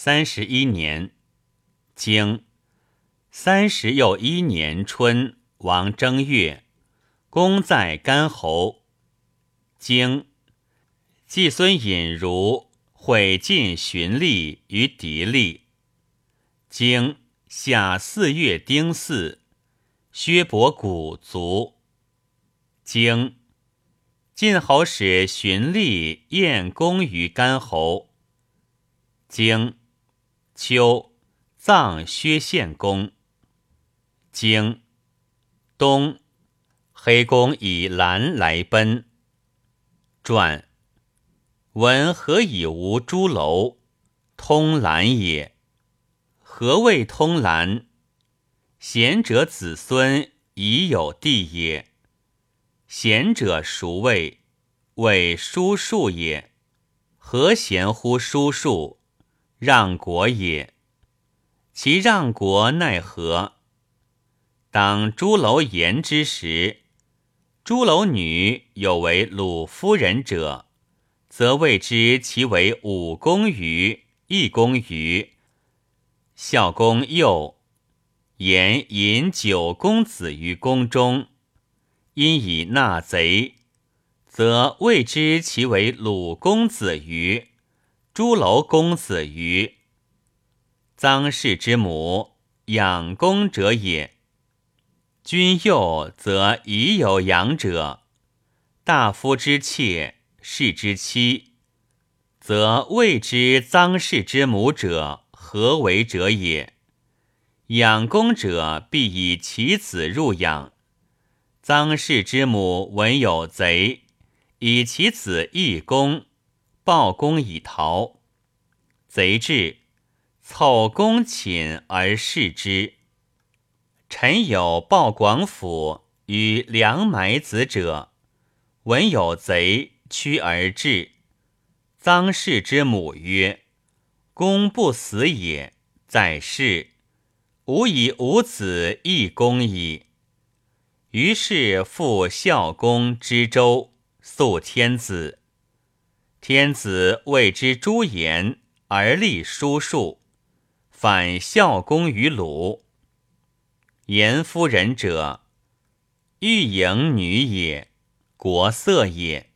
三十一年，经三十又一年春，王正月，公在干侯。经季孙隐如毁晋荀立于狄利。经夏四月丁巳，薛伯古卒。经晋侯使荀立宴公于干侯。经秋，葬薛献公。经冬，黑公以兰来奔。传闻何以无朱楼？通兰也。何谓通兰？贤者子孙已有地也。贤者孰谓？谓叔树也。何贤乎叔树？让国也。其让国奈何？当朱楼言之时，朱楼女有为鲁夫人者，则谓之其为武公于义公于孝公幼，言引九公子于宫中，因以纳贼，则谓之其为鲁公子于朱楼公子于臧氏之母养公者也。君幼则已有养者，大夫之妾，士之妻，则谓之臧氏之母者何为者也？养公者必以其子入养，臧氏之母闻有贼，以其子义公，报公以逃。贼至，凑公寝而视之。臣有报广府与梁买子者，闻有贼，趋而至。臧氏之母曰：“公不死也，在世。吾以吾子亦公矣。”于是复孝公之周，肃天子。天子谓之朱颜，而立叔庶，反孝公于鲁。颜夫人者，玉莹女也，国色也。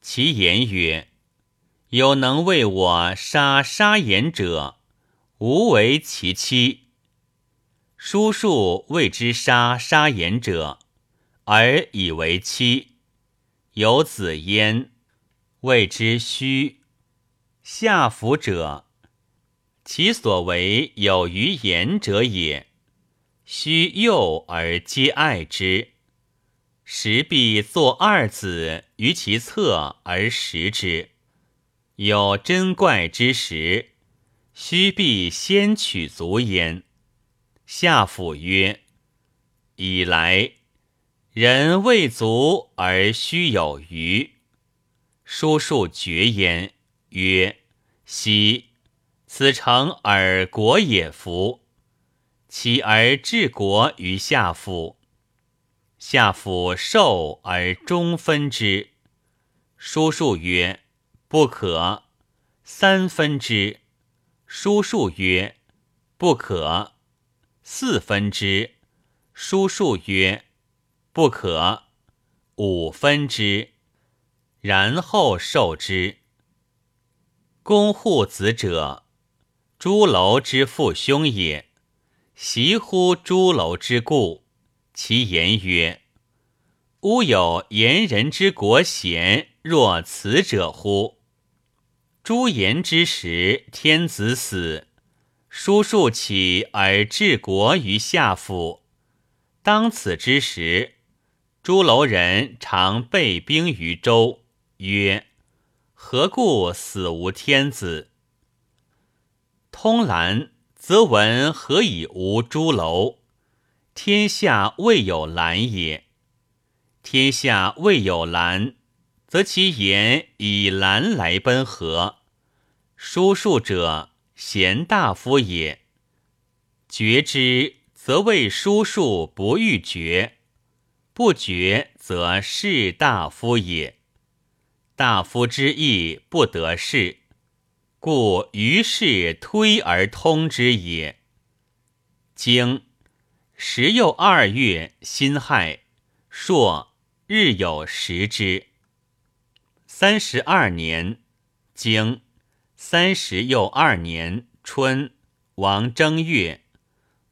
其言曰：“有能为我杀杀颜者，吾为其妻。”叔庶谓之杀杀颜者，而以为妻。有子焉，谓之虚。下服者，其所为有于言者也。虚幼而皆爱之，时必作二子于其侧而食之。有珍怪之时，须必先取足焉。下府曰：“以来人未足而须有余。”叔庶绝焉，曰：“昔此诚尔国也夫。”起而治国于下府，下府受而中分之。叔庶曰：“不可。”三分之。叔庶曰：“不可。”四分之。叔庶曰：“不可。”五分之，然后受之。公护子者，朱楼之父兄也。习乎朱楼之故，其言曰：“吾有言人之国贤若此者乎？”朱言之时，天子死，叔庶起而治国于下府。当此之时，朱楼人常备兵于周，曰：“何故死无天子？”通兰。则闻何以无朱楼？天下未有兰也。天下未有兰，则其言以兰来奔何？叔庶者，贤大夫也。绝之，则谓叔庶不欲绝；不绝，则士大夫也。大夫之义不得势，故于是推而通之也。经时又二月辛亥，朔日有食之。三十二年，经三十又二年春，王正月，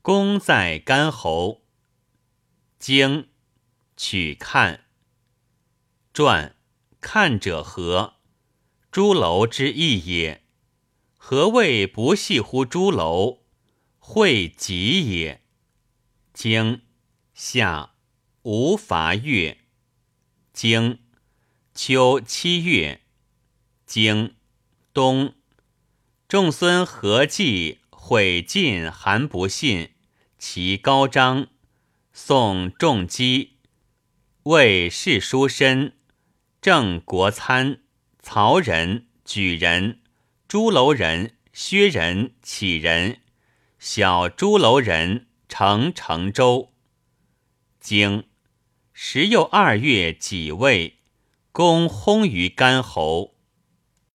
公在干侯。经取看传，看者何？朱楼之意也。何谓不系乎朱楼？会吉也。经夏无伐月。经秋七月。经冬仲孙何忌会晋韩不信，其高张。宋仲基为世书申郑国参曹人举人朱楼人薛人杞人小朱楼人成成州。经时又二月己未，公薨于干侯。